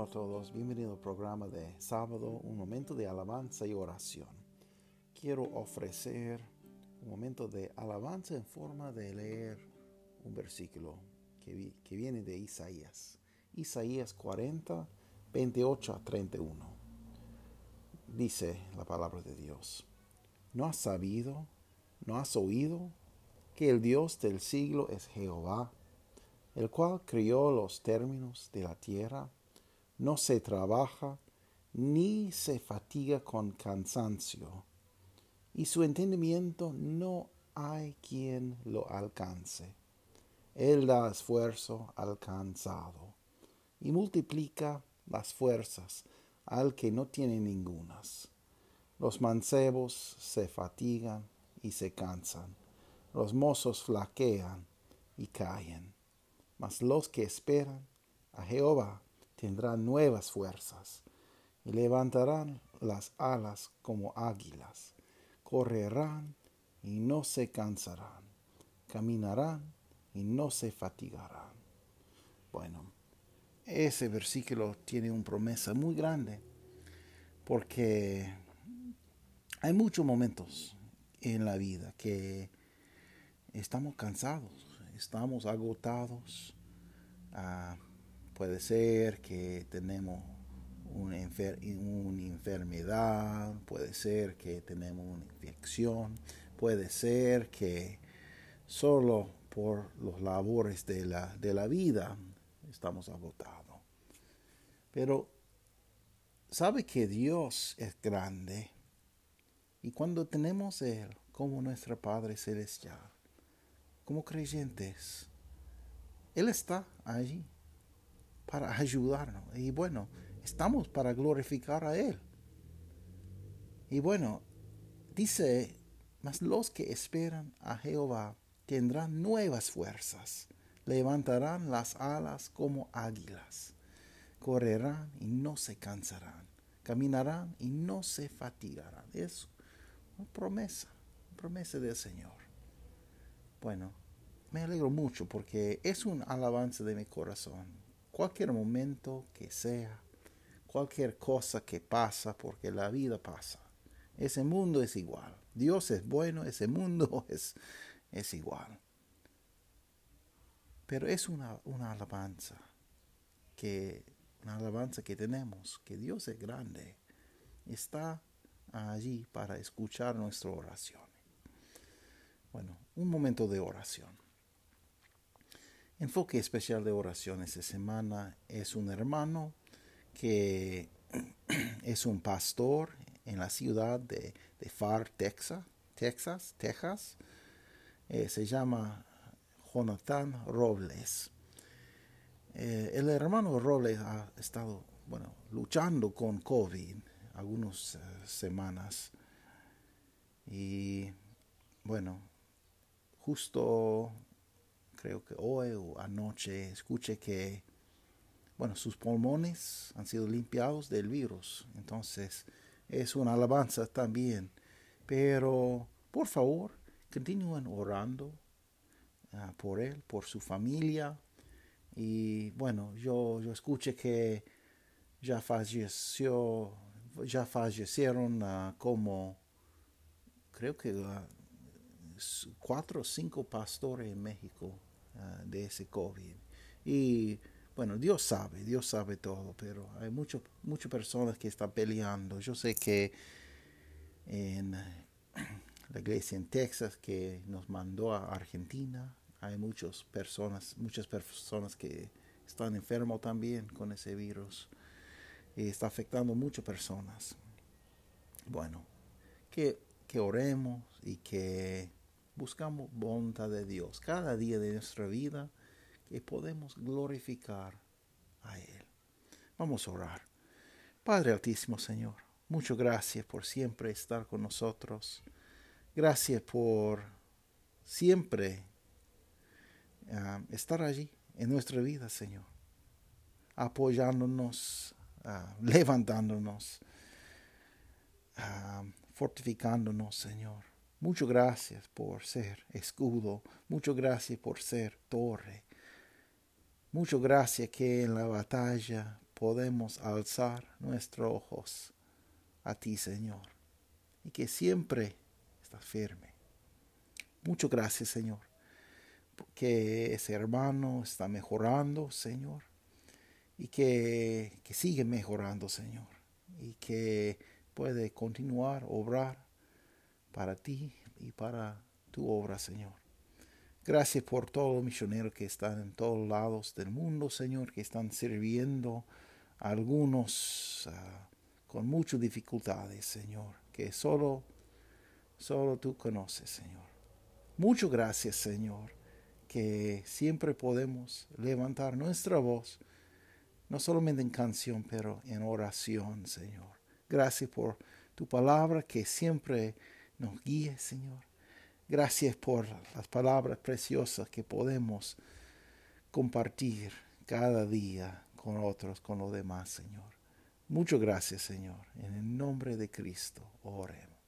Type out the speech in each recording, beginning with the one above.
Hola a todos, bienvenido al programa de sábado, un momento de alabanza y oración. Quiero ofrecer un momento de alabanza en forma de leer un versículo que, que viene de Isaías. Isaías 40, 28 a 31. Dice la palabra de Dios. ¿No has sabido, no has oído que el Dios del siglo es Jehová, el cual crió los términos de la tierra? No se trabaja ni se fatiga con cansancio, y su entendimiento no hay quien lo alcance. Él da esfuerzo al cansado y multiplica las fuerzas al que no tiene ningunas. Los mancebos se fatigan y se cansan, los mozos flaquean y caen, mas los que esperan a Jehová tendrán nuevas fuerzas y levantarán las alas como águilas, correrán y no se cansarán, caminarán y no se fatigarán. Bueno, ese versículo tiene una promesa muy grande porque hay muchos momentos en la vida que estamos cansados, estamos agotados. Ah, Puede ser que tenemos una, enfermedad, puede ser que tenemos una infección, puede ser que solo por los labores de la, de la vida estamos agotados. Pero sabe que Dios es grande y cuando tenemos Él como nuestro Padre Celestial, como creyentes, Él está allí para ayudarnos. Y bueno, estamos para glorificar a Él. Y bueno, dice, mas los que esperan a Jehová tendrán nuevas fuerzas, levantarán las alas como águilas, correrán y no se cansarán, caminarán y no se fatigarán. Es una promesa, una promesa del Señor. Bueno, me alegro mucho porque es un alabanza de mi corazón cualquier momento que sea, cualquier cosa que pasa, porque la vida pasa. Ese mundo es igual. Dios es bueno, ese mundo es, es igual. Pero es una, una alabanza que una alabanza que tenemos, que Dios es grande, está allí para escuchar nuestra oración. Bueno, un momento de oración. Enfoque especial de oración esta semana es un hermano que es un pastor en la ciudad de, de Far, Texas, Texas, Texas. Eh, se llama Jonathan Robles. Eh, el hermano Robles ha estado, bueno, luchando con COVID algunas eh, semanas. Y bueno, justo creo que hoy o anoche, escuché que, bueno, sus pulmones han sido limpiados del virus. Entonces, es una alabanza también. Pero, por favor, continúen orando ah, por él, por su familia. Y bueno, yo, yo escuché que ya falleció, ya fallecieron uh, como, creo que uh, cuatro o cinco pastores en México Ah, de ese COVID. Y bueno, Dios sabe, Dios sabe todo, pero hay muchas muchas personas que están peleando. Yo sé que en la iglesia en Texas que nos mandó a Argentina, hay muchas personas, muchas personas que están enfermos también con ese virus y está afectando muchas personas. Bueno, que, que oremos y que buscamos bondad de Dios cada día de nuestra vida que podemos glorificar a Él. Vamos a orar. Padre Altísimo Señor, Muchas gracias por siempre estar con nosotros. Gracias por siempre ah, estar allí en nuestra vida, Señor. Apoyándonos, ah, levantándonos, ah, fortificándonos, Señor. Muchas gracias por ser escudo. Muchas gracias por ser torre. Muchas gracias que en la batalla podemos alzar nuestros ojos a ti, Señor, y que siempre estás firme. Muchas gracias, Señor, que ese hermano está mejorando, Señor, y que, que sigue mejorando, Señor, y que puede continuar obrar para ti y para tu obra, Señor. Gracias por todos los misioneros que están en todos lados del mundo, Señor, que están sirviendo a algunos ah, con muchas dificultades, Señor, que solo, solo tú conoces, Señor. Muchas gracias, Señor, que siempre podemos levantar nuestra voz, no solamente en canción, pero en oración, Señor. Gracias por tu palabra que siempre nos guíe, Señor. Gracias por las palabras preciosas que podemos compartir cada día con otros, con los demás, Señor. Muchas gracias, Señor. En el nombre de Cristo, oremos.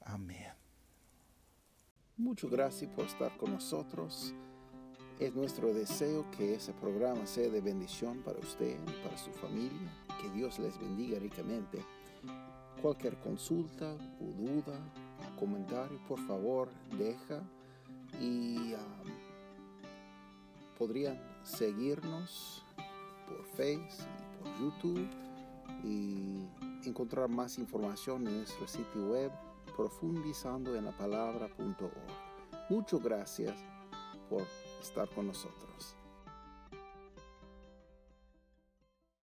Amén. Muchas gracias por estar con nosotros. Es nuestro deseo que ese programa sea de bendición para usted y para su familia. Que Dios les bendiga ricamente. Cualquier consulta o duda comentario, por favor, deja y um, podrían seguirnos por Facebook y por YouTube y encontrar más información en nuestro sitio web profundizando en la palabra.org. Muchas gracias por estar con nosotros.